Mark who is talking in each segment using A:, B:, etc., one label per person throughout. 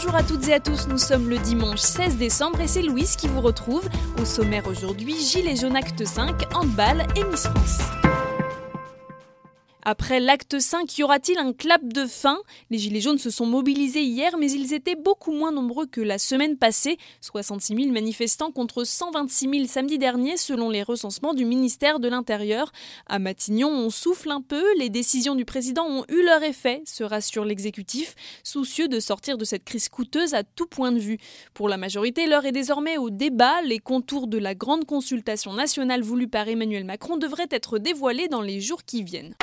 A: Bonjour à toutes et à tous, nous sommes le dimanche 16 décembre et c'est Louise qui vous retrouve. Au sommaire aujourd'hui, Gilles et Jaune Acte 5, handball et Miss France. Après l'acte 5, y aura-t-il un clap de fin? Les Gilets jaunes se sont mobilisés hier, mais ils étaient beaucoup moins nombreux que la semaine passée. 66 000 manifestants contre 126 000 samedi dernier, selon les recensements du ministère de l'Intérieur. À Matignon, on souffle un peu. Les décisions du président ont eu leur effet, se rassure l'exécutif, soucieux de sortir de cette crise coûteuse à tout point de vue. Pour la majorité, l'heure est désormais au débat. Les contours de la grande consultation nationale voulue par Emmanuel Macron devraient être dévoilés dans les jours qui viennent.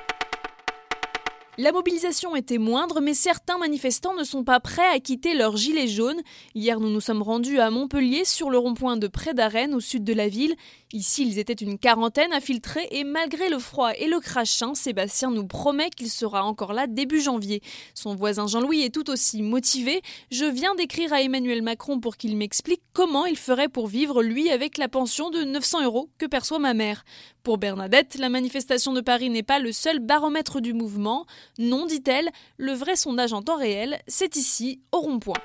A: La mobilisation était moindre, mais certains manifestants ne sont pas prêts à quitter leur gilet jaune. Hier, nous nous sommes rendus à Montpellier, sur le rond-point de Pré d'Arène, au sud de la ville. Ici, ils étaient une quarantaine infiltrés, et malgré le froid et le crachin, Sébastien nous promet qu'il sera encore là début janvier. Son voisin Jean-Louis est tout aussi motivé. Je viens d'écrire à Emmanuel Macron pour qu'il m'explique comment il ferait pour vivre, lui, avec la pension de 900 euros que perçoit ma mère. Pour Bernadette, la manifestation de Paris n'est pas le seul baromètre du mouvement. Non, dit-elle, le vrai sondage en temps réel, c'est ici, au rond-point.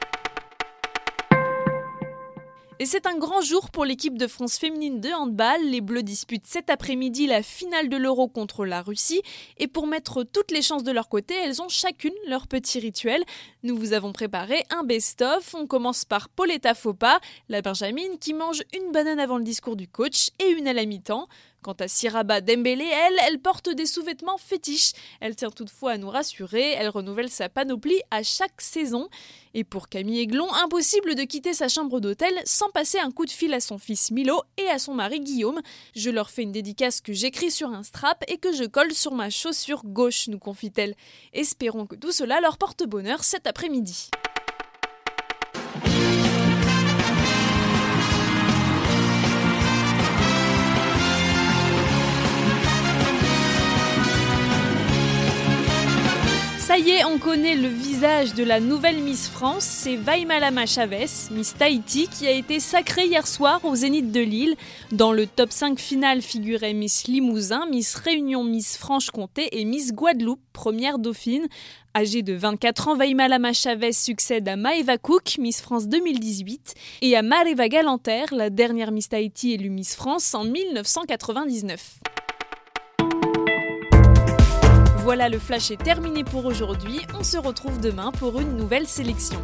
A: Et c'est un grand jour pour l'équipe de France féminine de handball. Les Bleus disputent cet après-midi la finale de l'Euro contre la Russie. Et pour mettre toutes les chances de leur côté, elles ont chacune leur petit rituel. Nous vous avons préparé un best-of. On commence par Pauletta Fopa, la Benjamine qui mange une banane avant le discours du coach et une à la mi-temps. Quant à Siraba Dembélé, elle, elle porte des sous-vêtements fétiches. Elle tient toutefois à nous rassurer, elle renouvelle sa panoplie à chaque saison. Et pour Camille Aiglon, impossible de quitter sa chambre d'hôtel sans passer un coup de fil à son fils Milo et à son mari Guillaume. Je leur fais une dédicace que j'écris sur un strap et que je colle sur ma chaussure gauche, nous confie-t-elle. Espérons que tout cela leur porte bonheur cet après-midi. Ça y est, on connaît le visage de la nouvelle Miss France, c'est Vaimalama Chavez, Miss Tahiti, qui a été sacrée hier soir au Zénith de Lille. Dans le top 5 final figuraient Miss Limousin, Miss Réunion, Miss Franche-Comté et Miss Guadeloupe, première dauphine. Âgée de 24 ans, Vaimalama Chavez succède à Maeva Cook, Miss France 2018, et à Mareva Galanter, la dernière Miss Tahiti élue Miss France en 1999. Voilà, le flash est terminé pour aujourd'hui. On se retrouve demain pour une nouvelle sélection.